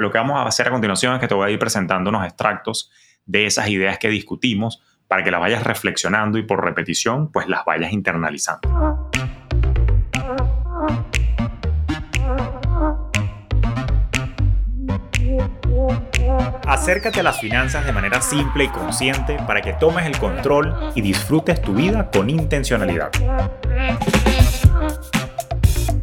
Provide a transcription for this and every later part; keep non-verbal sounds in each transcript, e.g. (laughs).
Lo que vamos a hacer a continuación es que te voy a ir presentando unos extractos de esas ideas que discutimos para que las vayas reflexionando y por repetición pues las vayas internalizando. Acércate a las finanzas de manera simple y consciente para que tomes el control y disfrutes tu vida con intencionalidad.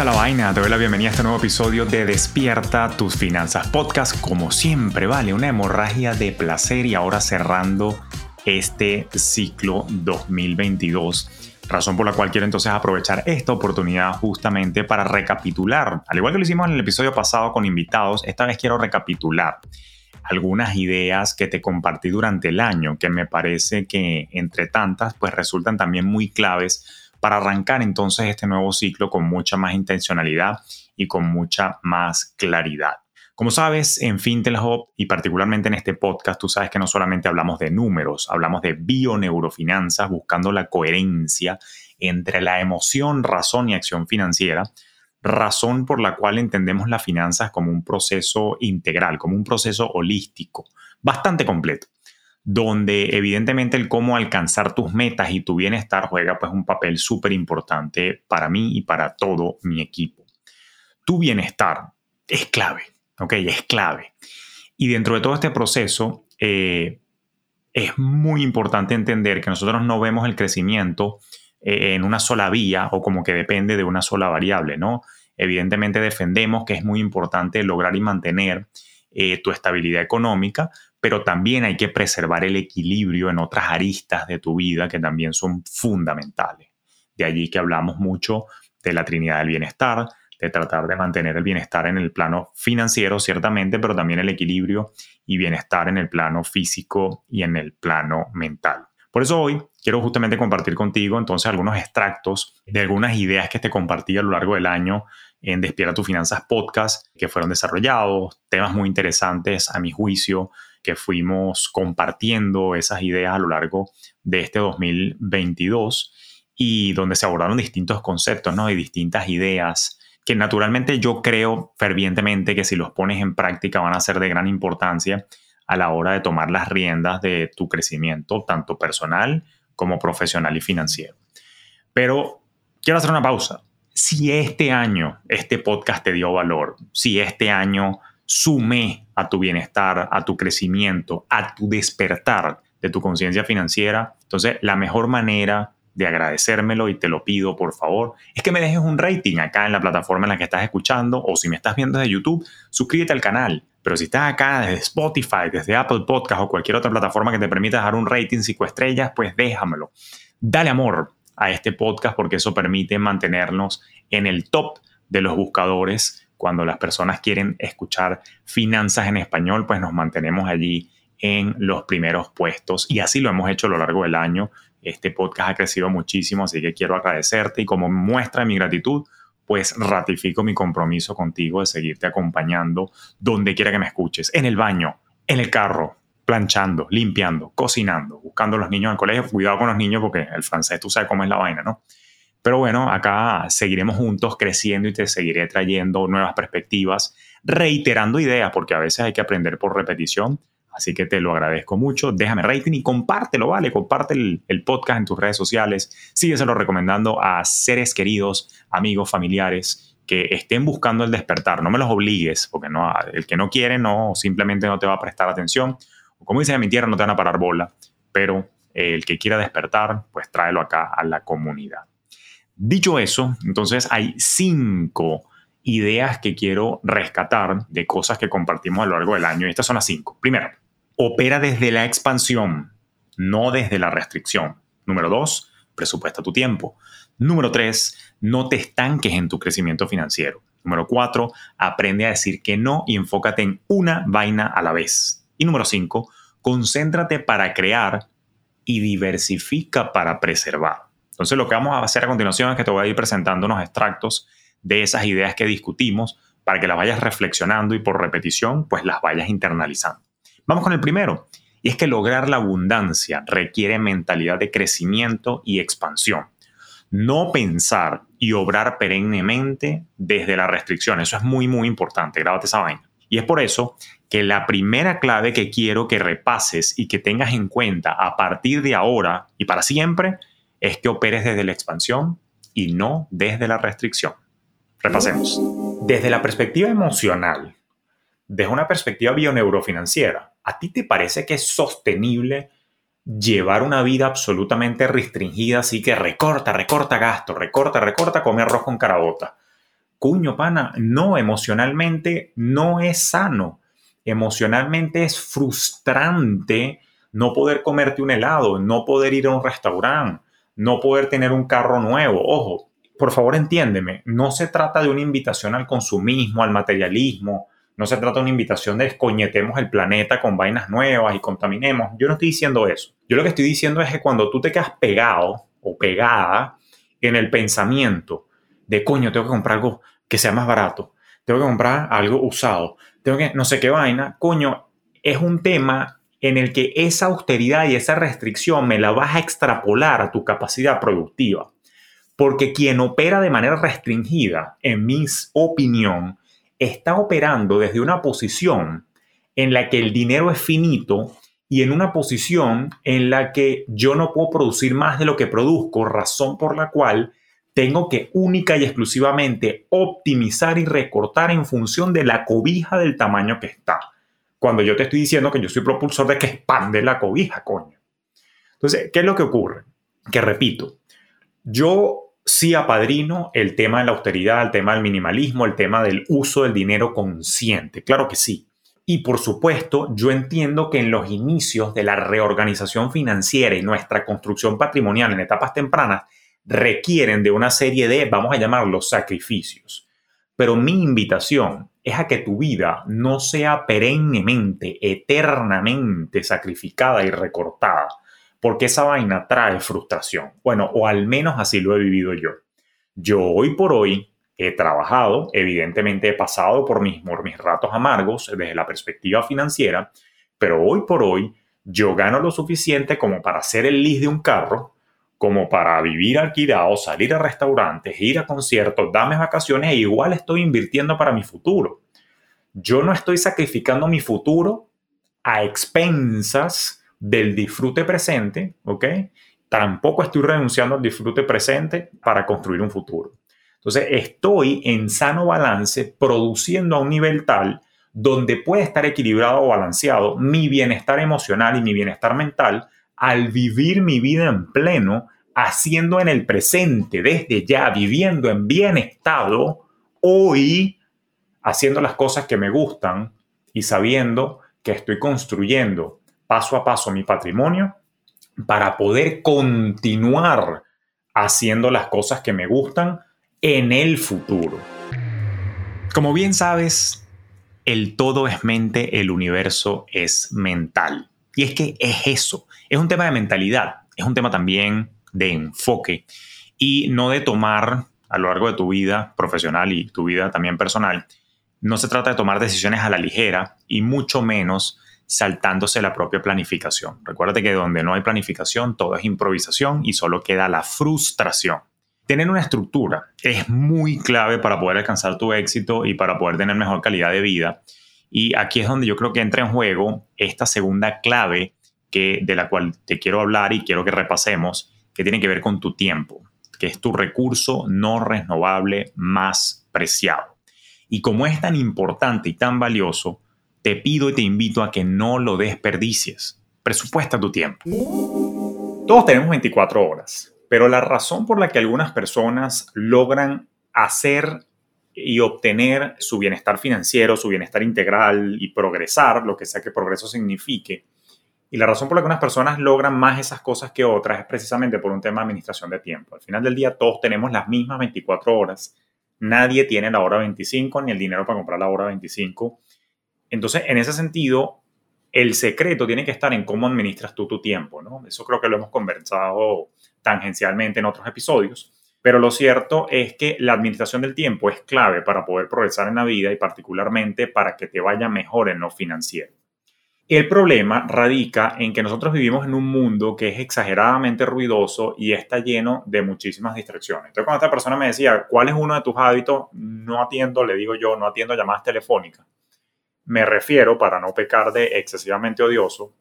Está la vaina? Te doy la bienvenida a este nuevo episodio de Despierta tus finanzas podcast. Como siempre, vale, una hemorragia de placer y ahora cerrando este ciclo 2022. Razón por la cual quiero entonces aprovechar esta oportunidad justamente para recapitular, al igual que lo hicimos en el episodio pasado con invitados, esta vez quiero recapitular algunas ideas que te compartí durante el año, que me parece que entre tantas pues resultan también muy claves para arrancar entonces este nuevo ciclo con mucha más intencionalidad y con mucha más claridad. Como sabes, en Fintel y particularmente en este podcast, tú sabes que no solamente hablamos de números, hablamos de bioneurofinanzas, buscando la coherencia entre la emoción, razón y acción financiera, razón por la cual entendemos las finanzas como un proceso integral, como un proceso holístico, bastante completo donde evidentemente el cómo alcanzar tus metas y tu bienestar juega pues un papel súper importante para mí y para todo mi equipo. Tu bienestar es clave, ¿ok? Es clave. Y dentro de todo este proceso eh, es muy importante entender que nosotros no vemos el crecimiento eh, en una sola vía o como que depende de una sola variable, ¿no? Evidentemente defendemos que es muy importante lograr y mantener eh, tu estabilidad económica, pero también hay que preservar el equilibrio en otras aristas de tu vida que también son fundamentales. De allí que hablamos mucho de la Trinidad del Bienestar, de tratar de mantener el bienestar en el plano financiero, ciertamente, pero también el equilibrio y bienestar en el plano físico y en el plano mental. Por eso hoy quiero justamente compartir contigo entonces algunos extractos de algunas ideas que te compartí a lo largo del año en Despierta tus Finanzas podcast que fueron desarrollados, temas muy interesantes a mi juicio, que fuimos compartiendo esas ideas a lo largo de este 2022 y donde se abordaron distintos conceptos ¿no? y distintas ideas que naturalmente yo creo fervientemente que si los pones en práctica van a ser de gran importancia a la hora de tomar las riendas de tu crecimiento, tanto personal como profesional y financiero. Pero quiero hacer una pausa. Si este año este podcast te dio valor, si este año sumé a tu bienestar, a tu crecimiento, a tu despertar de tu conciencia financiera. Entonces, la mejor manera de agradecérmelo y te lo pido por favor, es que me dejes un rating acá en la plataforma en la que estás escuchando o si me estás viendo desde YouTube, suscríbete al canal. Pero si estás acá desde Spotify, desde Apple Podcast o cualquier otra plataforma que te permita dejar un rating 5 estrellas, pues déjamelo. Dale amor a este podcast porque eso permite mantenernos en el top de los buscadores cuando las personas quieren escuchar finanzas en español, pues nos mantenemos allí en los primeros puestos y así lo hemos hecho a lo largo del año. Este podcast ha crecido muchísimo, así que quiero agradecerte y como muestra mi gratitud, pues ratifico mi compromiso contigo de seguirte acompañando donde quiera que me escuches, en el baño, en el carro, planchando, limpiando, cocinando, buscando a los niños el colegio. Cuidado con los niños porque el francés tú sabes cómo es la vaina, ¿no? Pero bueno, acá seguiremos juntos creciendo y te seguiré trayendo nuevas perspectivas, reiterando ideas, porque a veces hay que aprender por repetición. Así que te lo agradezco mucho. Déjame rating y compártelo, ¿vale? Comparte el, podcast en tus redes sociales. Sígueselo recomendando a seres queridos, amigos, familiares que estén buscando el despertar. No me los obligues, porque el que no quiere no simplemente no te va a prestar atención. Como dice en mi tierra, no te van a parar bola. Pero el que quiera despertar, pues tráelo acá a la comunidad. Dicho eso, entonces hay cinco ideas que quiero rescatar de cosas que compartimos a lo largo del año. Y estas son las cinco. Primero, opera desde la expansión, no desde la restricción. Número dos, presupuesta tu tiempo. Número tres, no te estanques en tu crecimiento financiero. Número cuatro, aprende a decir que no y enfócate en una vaina a la vez. Y número cinco, concéntrate para crear y diversifica para preservar. Entonces lo que vamos a hacer a continuación es que te voy a ir presentando unos extractos de esas ideas que discutimos para que las vayas reflexionando y por repetición pues las vayas internalizando. Vamos con el primero, y es que lograr la abundancia requiere mentalidad de crecimiento y expansión. No pensar y obrar perennemente desde la restricción. Eso es muy, muy importante. Grábate esa vaina. Y es por eso que la primera clave que quiero que repases y que tengas en cuenta a partir de ahora y para siempre es que operes desde la expansión y no desde la restricción. Repasemos. Desde la perspectiva emocional, desde una perspectiva bioneurofinanciera, ¿a ti te parece que es sostenible llevar una vida absolutamente restringida, así que recorta, recorta gasto, recorta, recorta, comer arroz con carabota? Cuño, pana, no, emocionalmente no es sano. Emocionalmente es frustrante no poder comerte un helado, no poder ir a un restaurante, no poder tener un carro nuevo. Ojo, por favor entiéndeme, no se trata de una invitación al consumismo, al materialismo, no se trata de una invitación de escoñetemos el planeta con vainas nuevas y contaminemos. Yo no estoy diciendo eso. Yo lo que estoy diciendo es que cuando tú te quedas pegado o pegada en el pensamiento de coño, tengo que comprar algo que sea más barato, tengo que comprar algo usado, tengo que no sé qué vaina, coño, es un tema en el que esa austeridad y esa restricción me la vas a extrapolar a tu capacidad productiva. Porque quien opera de manera restringida, en mi opinión, está operando desde una posición en la que el dinero es finito y en una posición en la que yo no puedo producir más de lo que produzco, razón por la cual tengo que única y exclusivamente optimizar y recortar en función de la cobija del tamaño que está. Cuando yo te estoy diciendo que yo soy propulsor de que expande la cobija, coño. Entonces, ¿qué es lo que ocurre? Que repito, yo sí apadrino el tema de la austeridad, el tema del minimalismo, el tema del uso del dinero consciente. Claro que sí. Y por supuesto, yo entiendo que en los inicios de la reorganización financiera y nuestra construcción patrimonial en etapas tempranas requieren de una serie de, vamos a llamarlos, sacrificios. Pero mi invitación es a que tu vida no sea perennemente, eternamente sacrificada y recortada porque esa vaina trae frustración. Bueno, o al menos así lo he vivido yo. Yo hoy por hoy he trabajado, evidentemente he pasado por mis, por mis ratos amargos desde la perspectiva financiera, pero hoy por hoy yo gano lo suficiente como para hacer el list de un carro, como para vivir alquilado, salir a restaurantes, ir a conciertos, darme vacaciones e igual estoy invirtiendo para mi futuro. Yo no estoy sacrificando mi futuro a expensas del disfrute presente, ¿ok? Tampoco estoy renunciando al disfrute presente para construir un futuro. Entonces, estoy en sano balance produciendo a un nivel tal donde puede estar equilibrado o balanceado mi bienestar emocional y mi bienestar mental al vivir mi vida en pleno, haciendo en el presente, desde ya, viviendo en bien estado, hoy, haciendo las cosas que me gustan y sabiendo que estoy construyendo paso a paso mi patrimonio para poder continuar haciendo las cosas que me gustan en el futuro. Como bien sabes, el todo es mente, el universo es mental. Y es que es eso, es un tema de mentalidad, es un tema también de enfoque y no de tomar a lo largo de tu vida profesional y tu vida también personal. No se trata de tomar decisiones a la ligera y mucho menos saltándose la propia planificación. Recuérdate que donde no hay planificación, todo es improvisación y solo queda la frustración. Tener una estructura es muy clave para poder alcanzar tu éxito y para poder tener mejor calidad de vida. Y aquí es donde yo creo que entra en juego esta segunda clave que, de la cual te quiero hablar y quiero que repasemos, que tiene que ver con tu tiempo, que es tu recurso no renovable más preciado. Y como es tan importante y tan valioso, te pido y te invito a que no lo desperdicies. Presupuesta tu tiempo. Todos tenemos 24 horas, pero la razón por la que algunas personas logran hacer y obtener su bienestar financiero, su bienestar integral y progresar, lo que sea que progreso signifique, y la razón por la que unas personas logran más esas cosas que otras es precisamente por un tema de administración de tiempo. Al final del día todos tenemos las mismas 24 horas. Nadie tiene la hora 25 ni el dinero para comprar la hora 25 entonces, en ese sentido, el secreto tiene que estar en cómo administras tú tu tiempo, ¿no? Eso creo que lo hemos conversado tangencialmente en otros episodios. Pero lo cierto es que la administración del tiempo es clave para poder progresar en la vida y particularmente para que te vaya mejor en lo financiero. El problema radica en que nosotros vivimos en un mundo que es exageradamente ruidoso y está lleno de muchísimas distracciones. Entonces, cuando esta persona me decía, ¿cuál es uno de tus hábitos? No atiendo, le digo yo, no atiendo llamadas telefónicas. Me refiero, para no pecar de excesivamente odioso,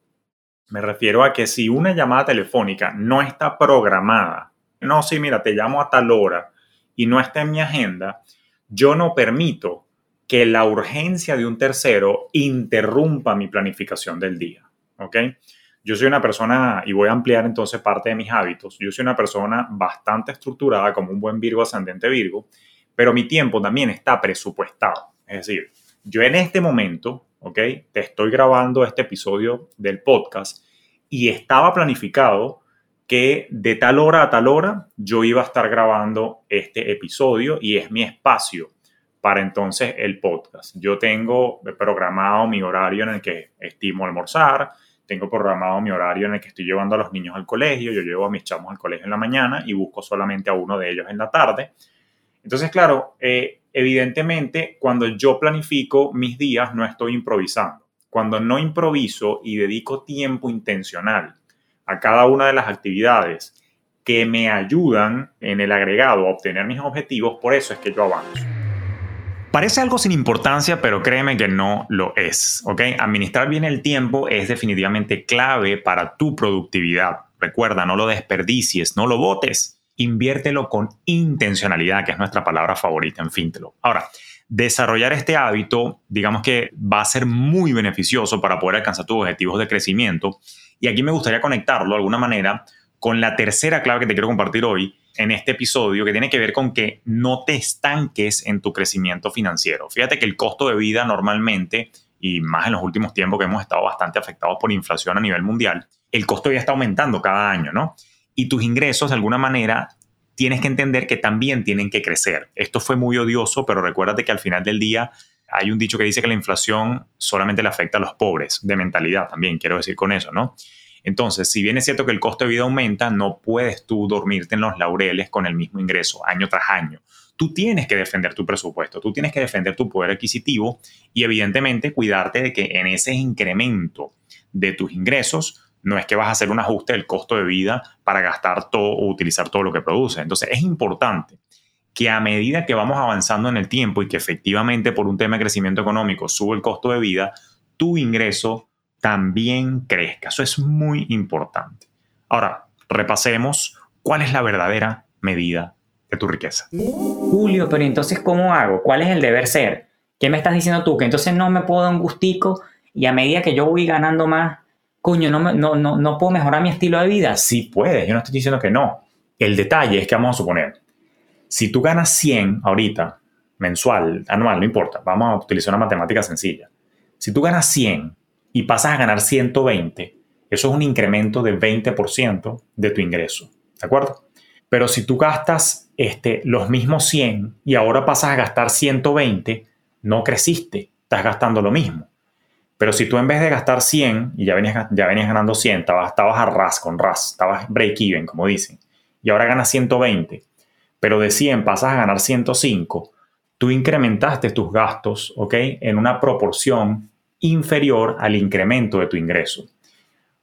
me refiero a que si una llamada telefónica no está programada, no, sí, mira, te llamo a tal hora y no está en mi agenda, yo no permito que la urgencia de un tercero interrumpa mi planificación del día. ¿Ok? Yo soy una persona, y voy a ampliar entonces parte de mis hábitos, yo soy una persona bastante estructurada, como un buen Virgo ascendente Virgo, pero mi tiempo también está presupuestado. Es decir, yo en este momento, ¿ok? Te estoy grabando este episodio del podcast y estaba planificado que de tal hora a tal hora yo iba a estar grabando este episodio y es mi espacio para entonces el podcast. Yo tengo programado mi horario en el que estimo almorzar, tengo programado mi horario en el que estoy llevando a los niños al colegio, yo llevo a mis chamos al colegio en la mañana y busco solamente a uno de ellos en la tarde. Entonces, claro, eh, evidentemente cuando yo planifico mis días no estoy improvisando. Cuando no improviso y dedico tiempo intencional a cada una de las actividades que me ayudan en el agregado a obtener mis objetivos, por eso es que yo avanzo. Parece algo sin importancia, pero créeme que no lo es. ¿ok? Administrar bien el tiempo es definitivamente clave para tu productividad. Recuerda, no lo desperdicies, no lo botes. Inviértelo con intencionalidad, que es nuestra palabra favorita en Fintelo. Ahora, desarrollar este hábito, digamos que va a ser muy beneficioso para poder alcanzar tus objetivos de crecimiento. Y aquí me gustaría conectarlo de alguna manera con la tercera clave que te quiero compartir hoy, en este episodio que tiene que ver con que no te estanques en tu crecimiento financiero. Fíjate que el costo de vida normalmente, y más en los últimos tiempos que hemos estado bastante afectados por inflación a nivel mundial, el costo vida está aumentando cada año, ¿no? Y tus ingresos, de alguna manera, tienes que entender que también tienen que crecer. Esto fue muy odioso, pero recuérdate que al final del día hay un dicho que dice que la inflación solamente le afecta a los pobres, de mentalidad también, quiero decir con eso, ¿no? Entonces, si bien es cierto que el costo de vida aumenta, no puedes tú dormirte en los laureles con el mismo ingreso año tras año. Tú tienes que defender tu presupuesto, tú tienes que defender tu poder adquisitivo y evidentemente cuidarte de que en ese incremento de tus ingresos no es que vas a hacer un ajuste del costo de vida para gastar todo o utilizar todo lo que produce. Entonces es importante que a medida que vamos avanzando en el tiempo y que efectivamente por un tema de crecimiento económico sube el costo de vida, tu ingreso también crezca. Eso es muy importante. Ahora, repasemos cuál es la verdadera medida de tu riqueza. Julio, pero entonces, ¿cómo hago? ¿Cuál es el deber ser? ¿Qué me estás diciendo tú? Que entonces no me puedo dar un gustico y a medida que yo voy ganando más, coño, no, no, no, no puedo mejorar mi estilo de vida. Sí puedes, yo no estoy diciendo que no. El detalle es que vamos a suponer, si tú ganas 100 ahorita, mensual, anual, no importa, vamos a utilizar una matemática sencilla. Si tú ganas 100 y pasas a ganar 120, eso es un incremento del 20% de tu ingreso. ¿De acuerdo? Pero si tú gastas este, los mismos 100 y ahora pasas a gastar 120, no creciste, estás gastando lo mismo. Pero si tú en vez de gastar 100 y ya venías, ya venías ganando 100, estabas, estabas a ras con ras, estabas break even, como dicen, y ahora ganas 120, pero de 100 pasas a ganar 105, tú incrementaste tus gastos, ¿ok? En una proporción inferior al incremento de tu ingreso.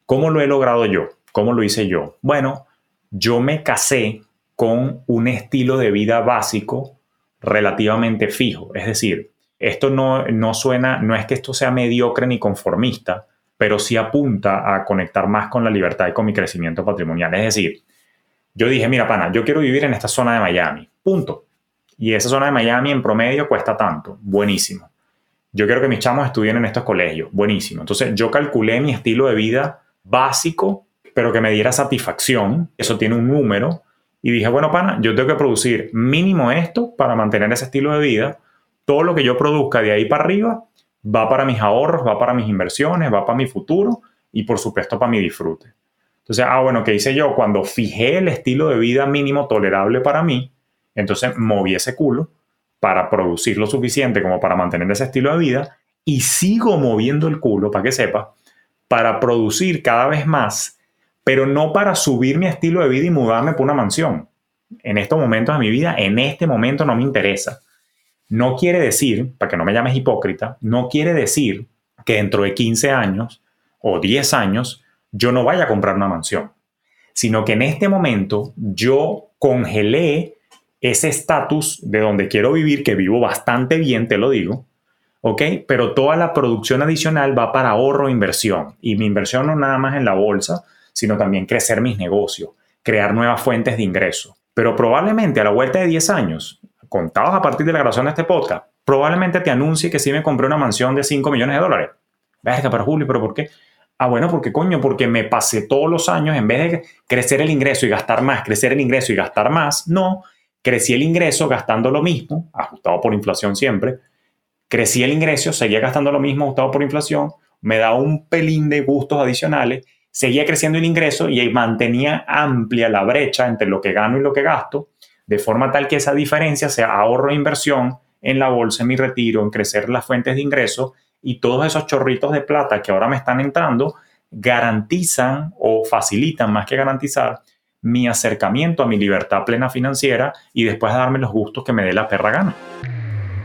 ¿Cómo lo he logrado yo? ¿Cómo lo hice yo? Bueno, yo me casé con un estilo de vida básico relativamente fijo. Es decir, esto no, no suena, no es que esto sea mediocre ni conformista, pero sí apunta a conectar más con la libertad y con mi crecimiento patrimonial. Es decir, yo dije, mira, pana, yo quiero vivir en esta zona de Miami, punto. Y esa zona de Miami en promedio cuesta tanto, buenísimo yo quiero que mis chamos estudien en estos colegios. Buenísimo. Entonces yo calculé mi estilo de vida básico, pero que me diera satisfacción. Eso tiene un número. Y dije, bueno, pana, yo tengo que producir mínimo esto para mantener ese estilo de vida. Todo lo que yo produzca de ahí para arriba va para mis ahorros, va para mis inversiones, va para mi futuro y por supuesto para mi disfrute. Entonces, ah, bueno, ¿qué hice yo? Cuando fijé el estilo de vida mínimo tolerable para mí, entonces moví ese culo para producir lo suficiente como para mantener ese estilo de vida y sigo moviendo el culo, para que sepa, para producir cada vez más, pero no para subir mi estilo de vida y mudarme por una mansión. En estos momentos de mi vida, en este momento no me interesa. No quiere decir, para que no me llames hipócrita, no quiere decir que dentro de 15 años o 10 años yo no vaya a comprar una mansión, sino que en este momento yo congelé ese estatus de donde quiero vivir, que vivo bastante bien, te lo digo, ¿ok? Pero toda la producción adicional va para ahorro e inversión. Y mi inversión no nada más en la bolsa, sino también crecer mis negocios, crear nuevas fuentes de ingreso. Pero probablemente a la vuelta de 10 años, contados a partir de la grabación de este podcast, probablemente te anuncie que sí me compré una mansión de 5 millones de dólares. Verga, pero Julio, ¿pero por qué? Ah, bueno, porque coño, porque me pasé todos los años, en vez de crecer el ingreso y gastar más, crecer el ingreso y gastar más, no, crecí el ingreso gastando lo mismo, ajustado por inflación siempre, crecí el ingreso, seguía gastando lo mismo, ajustado por inflación, me da un pelín de gustos adicionales, seguía creciendo el ingreso y mantenía amplia la brecha entre lo que gano y lo que gasto, de forma tal que esa diferencia sea ahorro e inversión en la bolsa, en mi retiro, en crecer las fuentes de ingreso. Y todos esos chorritos de plata que ahora me están entrando garantizan o facilitan más que garantizar mi acercamiento a mi libertad plena financiera y después darme los gustos que me dé la perra gana.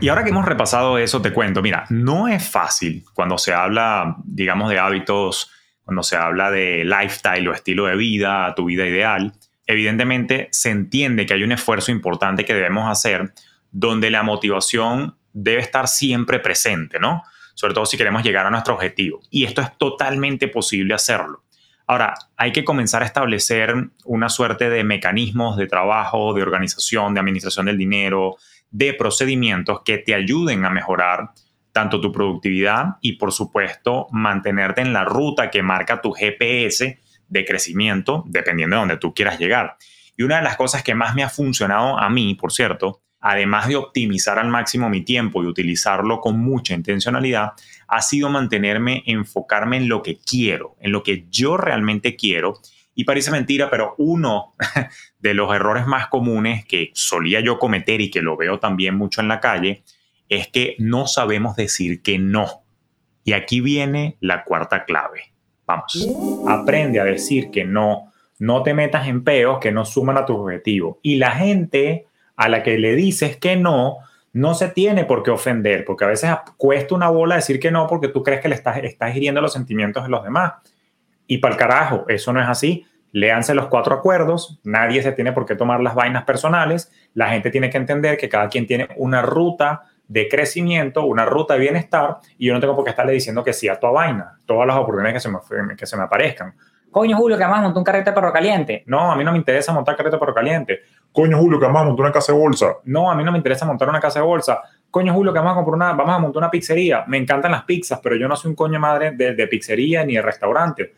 Y ahora que hemos repasado eso, te cuento, mira, no es fácil cuando se habla, digamos, de hábitos, cuando se habla de lifestyle o estilo de vida, tu vida ideal. Evidentemente se entiende que hay un esfuerzo importante que debemos hacer donde la motivación debe estar siempre presente, ¿no? sobre todo si queremos llegar a nuestro objetivo. Y esto es totalmente posible hacerlo. Ahora, hay que comenzar a establecer una suerte de mecanismos de trabajo, de organización, de administración del dinero, de procedimientos que te ayuden a mejorar tanto tu productividad y, por supuesto, mantenerte en la ruta que marca tu GPS de crecimiento, dependiendo de donde tú quieras llegar. Y una de las cosas que más me ha funcionado a mí, por cierto, además de optimizar al máximo mi tiempo y utilizarlo con mucha intencionalidad, ha sido mantenerme, enfocarme en lo que quiero, en lo que yo realmente quiero. Y parece mentira, pero uno (laughs) de los errores más comunes que solía yo cometer y que lo veo también mucho en la calle, es que no sabemos decir que no. Y aquí viene la cuarta clave. Vamos, aprende a decir que no. No te metas en peos que no suman a tu objetivo. Y la gente a la que le dices que no, no se tiene por qué ofender, porque a veces cuesta una bola decir que no porque tú crees que le estás, estás hiriendo los sentimientos de los demás. Y para el carajo, eso no es así. Léanse los cuatro acuerdos, nadie se tiene por qué tomar las vainas personales, la gente tiene que entender que cada quien tiene una ruta de crecimiento, una ruta de bienestar, y yo no tengo por qué estarle diciendo que sí a toda vaina, todas las oportunidades que se me, que se me aparezcan. Coño, Julio, que además montó un carrete perro caliente. No, a mí no me interesa montar carrete perro caliente. Coño, Julio, que además montó una casa de bolsa. No, a mí no me interesa montar una casa de bolsa. Coño, Julio, que vamos a comprar una, vamos a montar una pizzería. Me encantan las pizzas, pero yo no soy un coño madre de, de pizzería ni de restaurante.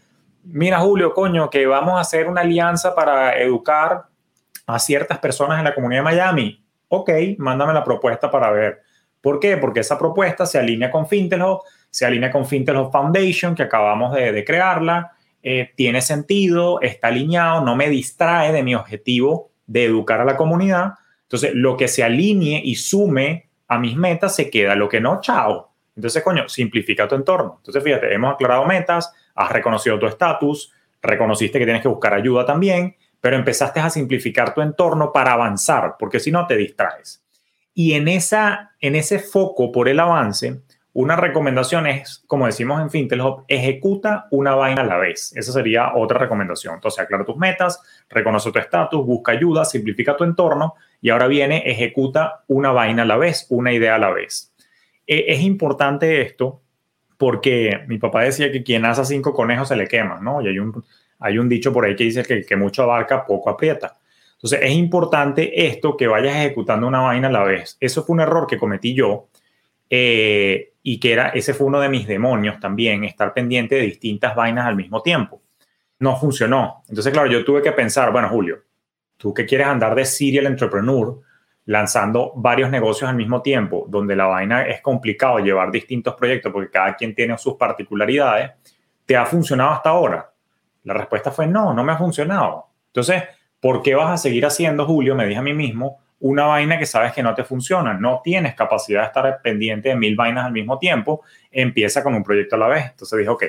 Mira, Julio, coño, que vamos a hacer una alianza para educar a ciertas personas en la comunidad de Miami. Ok, mándame la propuesta para ver. ¿Por qué? Porque esa propuesta se alinea con Fintelhop, se alinea con Fintelhop Foundation, que acabamos de, de crearla eh, tiene sentido, está alineado, no me distrae de mi objetivo de educar a la comunidad. Entonces, lo que se alinee y sume a mis metas se queda, lo que no, chao. Entonces, coño, simplifica tu entorno. Entonces, fíjate, hemos aclarado metas, has reconocido tu estatus, reconociste que tienes que buscar ayuda también, pero empezaste a simplificar tu entorno para avanzar, porque si no te distraes. Y en, esa, en ese foco por el avance, una recomendación es, como decimos en Fintelhop, ejecuta una vaina a la vez. Esa sería otra recomendación. Entonces, aclara tus metas, reconoce tu estatus, busca ayuda, simplifica tu entorno y ahora viene, ejecuta una vaina a la vez, una idea a la vez. E, es importante esto porque mi papá decía que quien hace cinco conejos se le quema, ¿no? Y hay un, hay un dicho por ahí que dice que, que mucho abarca, poco aprieta. Entonces, es importante esto que vayas ejecutando una vaina a la vez. Eso fue un error que cometí yo. Eh, y que era, ese fue uno de mis demonios también, estar pendiente de distintas vainas al mismo tiempo. No funcionó. Entonces, claro, yo tuve que pensar, bueno, Julio, tú que quieres andar de serial entrepreneur, lanzando varios negocios al mismo tiempo, donde la vaina es complicado llevar distintos proyectos porque cada quien tiene sus particularidades, ¿te ha funcionado hasta ahora? La respuesta fue no, no me ha funcionado. Entonces, ¿por qué vas a seguir haciendo, Julio? Me dije a mí mismo, una vaina que sabes que no te funciona, no tienes capacidad de estar pendiente de mil vainas al mismo tiempo, empieza con un proyecto a la vez. Entonces dijo, ok,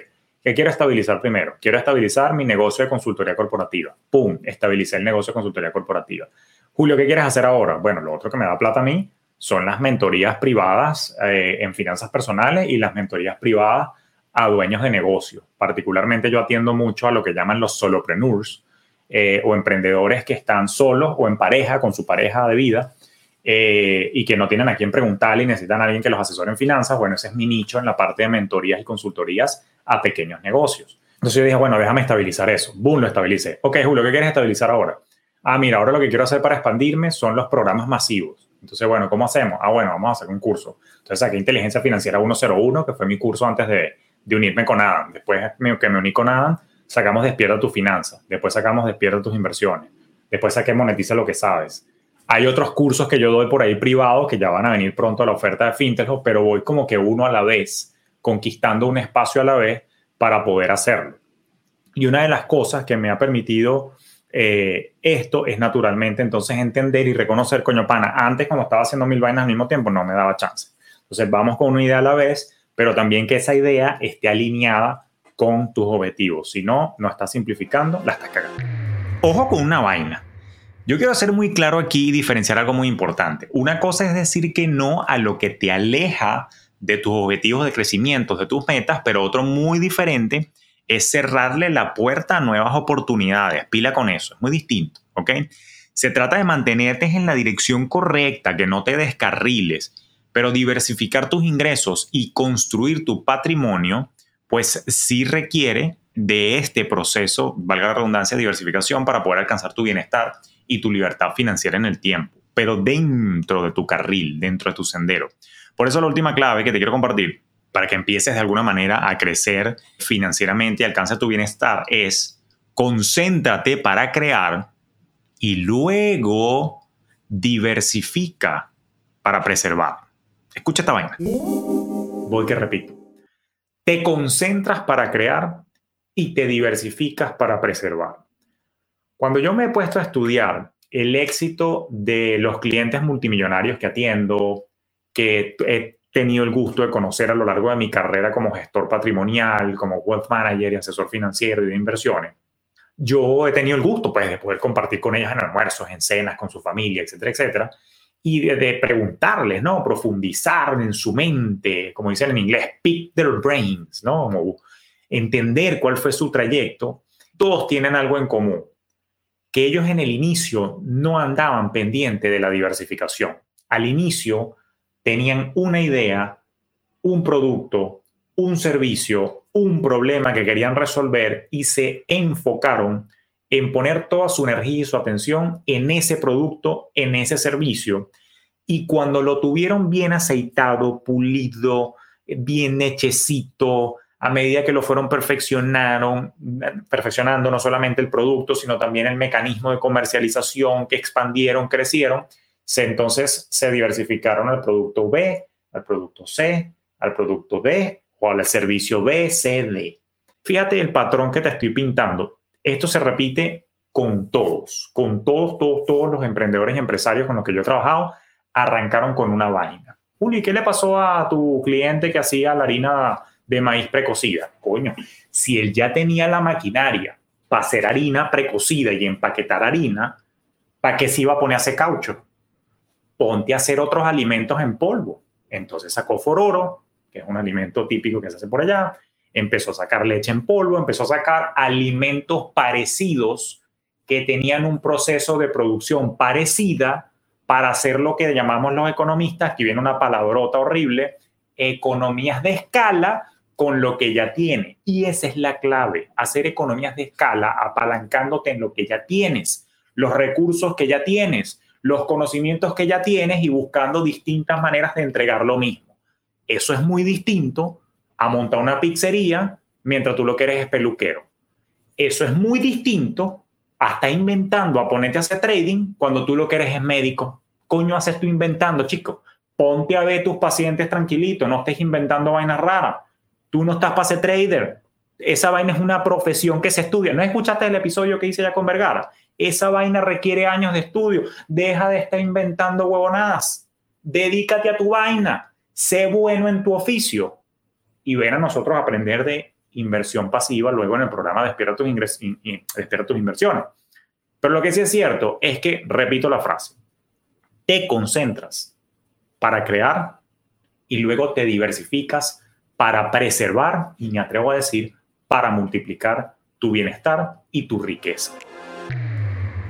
¿Qué quiero estabilizar primero? Quiero estabilizar mi negocio de consultoría corporativa. ¡Pum! Estabilicé el negocio de consultoría corporativa. Julio, ¿qué quieres hacer ahora? Bueno, lo otro que me da plata a mí son las mentorías privadas eh, en finanzas personales y las mentorías privadas a dueños de negocios. Particularmente yo atiendo mucho a lo que llaman los solopreneurs eh, o emprendedores que están solos o en pareja con su pareja de vida eh, y que no tienen a quién preguntarle y necesitan a alguien que los asesore en finanzas. Bueno, ese es mi nicho en la parte de mentorías y consultorías a pequeños negocios. Entonces yo dije, bueno, déjame estabilizar eso. Boom, lo estabilicé. Ok, Julio, ¿qué quieres estabilizar ahora? Ah, mira, ahora lo que quiero hacer para expandirme son los programas masivos. Entonces, bueno, ¿cómo hacemos? Ah, bueno, vamos a hacer un curso. Entonces saqué Inteligencia Financiera 101, que fue mi curso antes de, de unirme con Adam. Después que me uní con Adam, sacamos Despierta tu finanza. Después sacamos Despierta tus inversiones. Después saqué Monetiza lo que sabes. Hay otros cursos que yo doy por ahí privados que ya van a venir pronto a la oferta de FinTech, pero voy como que uno a la vez, conquistando un espacio a la vez para poder hacerlo. Y una de las cosas que me ha permitido eh, esto es naturalmente entonces entender y reconocer, coño pana, antes cuando estaba haciendo mil vainas al mismo tiempo no me daba chance. Entonces vamos con una idea a la vez, pero también que esa idea esté alineada con tus objetivos. Si no, no estás simplificando, la estás cagando. Ojo con una vaina. Yo quiero ser muy claro aquí y diferenciar algo muy importante. Una cosa es decir que no a lo que te aleja de tus objetivos de crecimiento, de tus metas, pero otro muy diferente es cerrarle la puerta a nuevas oportunidades. Pila con eso, es muy distinto, ¿ok? Se trata de mantenerte en la dirección correcta, que no te descarriles, pero diversificar tus ingresos y construir tu patrimonio, pues sí requiere de este proceso, valga la redundancia, diversificación para poder alcanzar tu bienestar y tu libertad financiera en el tiempo, pero dentro de tu carril, dentro de tu sendero. Por eso la última clave que te quiero compartir para que empieces de alguna manera a crecer financieramente y alcances tu bienestar es concéntrate para crear y luego diversifica para preservar. Escucha esta vaina. Voy que repito. Te concentras para crear y te diversificas para preservar. Cuando yo me he puesto a estudiar el éxito de los clientes multimillonarios que atiendo, que he tenido el gusto de conocer a lo largo de mi carrera como gestor patrimonial, como wealth manager y asesor financiero y de inversiones, yo he tenido el gusto pues, de poder compartir con ellos en almuerzos, en cenas, con su familia, etcétera, etcétera, y de, preguntarles, ¿no? Profundizar en su mente, como dicen en inglés, pick their brains, ¿no? Entender cuál fue su trayecto. Todos tienen algo en común, que ellos en el inicio no andaban pendiente de la diversificación. Al inicio tenían una idea, un producto, un servicio, un problema que querían resolver y se enfocaron en poner toda su energía y su atención en ese producto, en ese servicio. Y cuando lo tuvieron bien aceitado, pulido, bien hechecito, a medida que lo fueron perfeccionaron, perfeccionando no solamente el producto, sino también el mecanismo de comercialización, que expandieron, crecieron, entonces se diversificaron al producto B, al producto C, al producto D o al servicio B, C, D. Fíjate el patrón que te estoy pintando. Esto se repite con todos, con todos, todos, todos los emprendedores y empresarios con los que yo he trabajado, arrancaron con una vaina. Juli, ¿qué le pasó a tu cliente que hacía la harina de maíz precocida? Coño, si él ya tenía la maquinaria para hacer harina precocida y empaquetar harina, ¿para qué se iba a poner a hacer caucho? ponte a hacer otros alimentos en polvo. Entonces sacó fororo, que es un alimento típico que se hace por allá, empezó a sacar leche en polvo, empezó a sacar alimentos parecidos que tenían un proceso de producción parecida para hacer lo que llamamos los economistas, aquí viene una palabrota horrible, economías de escala con lo que ya tiene. Y esa es la clave, hacer economías de escala apalancándote en lo que ya tienes, los recursos que ya tienes, los conocimientos que ya tienes y buscando distintas maneras de entregar lo mismo. Eso es muy distinto a montar una pizzería mientras tú lo que eres es peluquero. Eso es muy distinto a estar inventando, a ponerte a hacer trading cuando tú lo que eres es médico. Coño, haces tú inventando, chico. Ponte a ver tus pacientes tranquilito, no estés inventando vainas raras. Tú no estás para ser trader. Esa vaina es una profesión que se estudia. ¿No escuchaste el episodio que hice ya con Vergara? Esa vaina requiere años de estudio. Deja de estar inventando huevonadas. Dedícate a tu vaina. Sé bueno en tu oficio. Y ven a nosotros aprender de inversión pasiva luego en el programa Despierta tus, Despierta tus inversiones. Pero lo que sí es cierto es que, repito la frase, te concentras para crear y luego te diversificas para preservar y me atrevo a decir, para multiplicar tu bienestar y tu riqueza.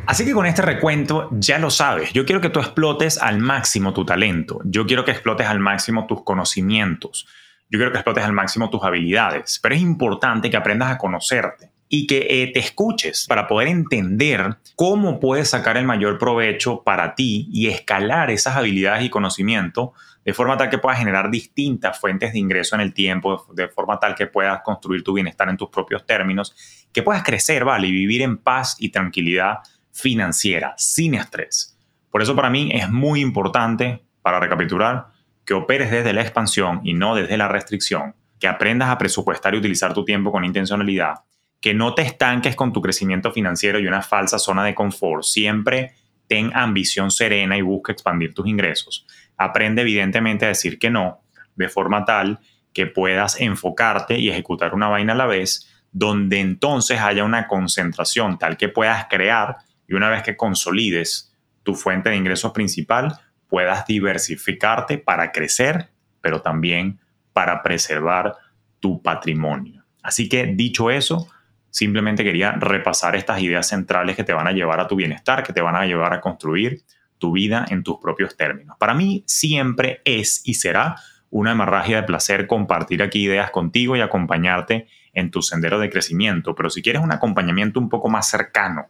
Así que con este recuento ya lo sabes, yo quiero que tú explotes al máximo tu talento, yo quiero que explotes al máximo tus conocimientos, yo quiero que explotes al máximo tus habilidades, pero es importante que aprendas a conocerte y que eh, te escuches para poder entender cómo puedes sacar el mayor provecho para ti y escalar esas habilidades y conocimiento de forma tal que puedas generar distintas fuentes de ingreso en el tiempo, de forma tal que puedas construir tu bienestar en tus propios términos, que puedas crecer, ¿vale? Y vivir en paz y tranquilidad financiera, sin estrés. Por eso para mí es muy importante, para recapitular, que operes desde la expansión y no desde la restricción, que aprendas a presupuestar y utilizar tu tiempo con intencionalidad, que no te estanques con tu crecimiento financiero y una falsa zona de confort. Siempre ten ambición serena y busca expandir tus ingresos aprende evidentemente a decir que no, de forma tal que puedas enfocarte y ejecutar una vaina a la vez, donde entonces haya una concentración tal que puedas crear y una vez que consolides tu fuente de ingresos principal, puedas diversificarte para crecer, pero también para preservar tu patrimonio. Así que dicho eso, simplemente quería repasar estas ideas centrales que te van a llevar a tu bienestar, que te van a llevar a construir tu vida en tus propios términos. Para mí siempre es y será una hemorragia de placer compartir aquí ideas contigo y acompañarte en tu sendero de crecimiento, pero si quieres un acompañamiento un poco más cercano,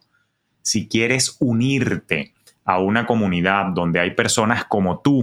si quieres unirte a una comunidad donde hay personas como tú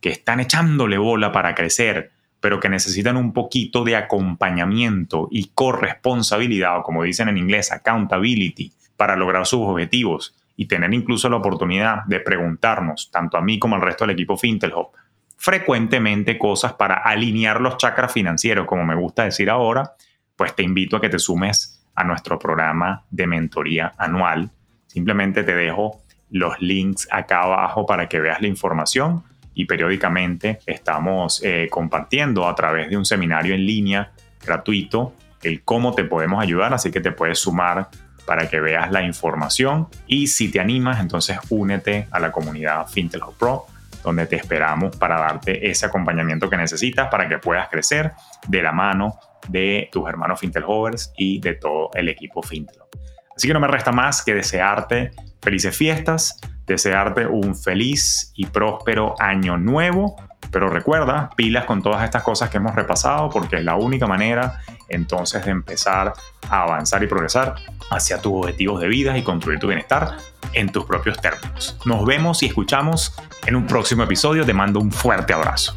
que están echándole bola para crecer, pero que necesitan un poquito de acompañamiento y corresponsabilidad, o como dicen en inglés, accountability, para lograr sus objetivos, y tener incluso la oportunidad de preguntarnos, tanto a mí como al resto del equipo Fintelhop, frecuentemente cosas para alinear los chakras financieros, como me gusta decir ahora, pues te invito a que te sumes a nuestro programa de mentoría anual. Simplemente te dejo los links acá abajo para que veas la información y periódicamente estamos eh, compartiendo a través de un seminario en línea gratuito el cómo te podemos ayudar, así que te puedes sumar para que veas la información y si te animas, entonces únete a la comunidad Fintel Pro, donde te esperamos para darte ese acompañamiento que necesitas para que puedas crecer de la mano de tus hermanos Fintel Hovers y de todo el equipo Fintel. Así que no me resta más que desearte felices fiestas, desearte un feliz y próspero año nuevo pero recuerda, pilas con todas estas cosas que hemos repasado porque es la única manera entonces de empezar a avanzar y progresar hacia tus objetivos de vida y construir tu bienestar en tus propios términos. Nos vemos y escuchamos en un próximo episodio. Te mando un fuerte abrazo.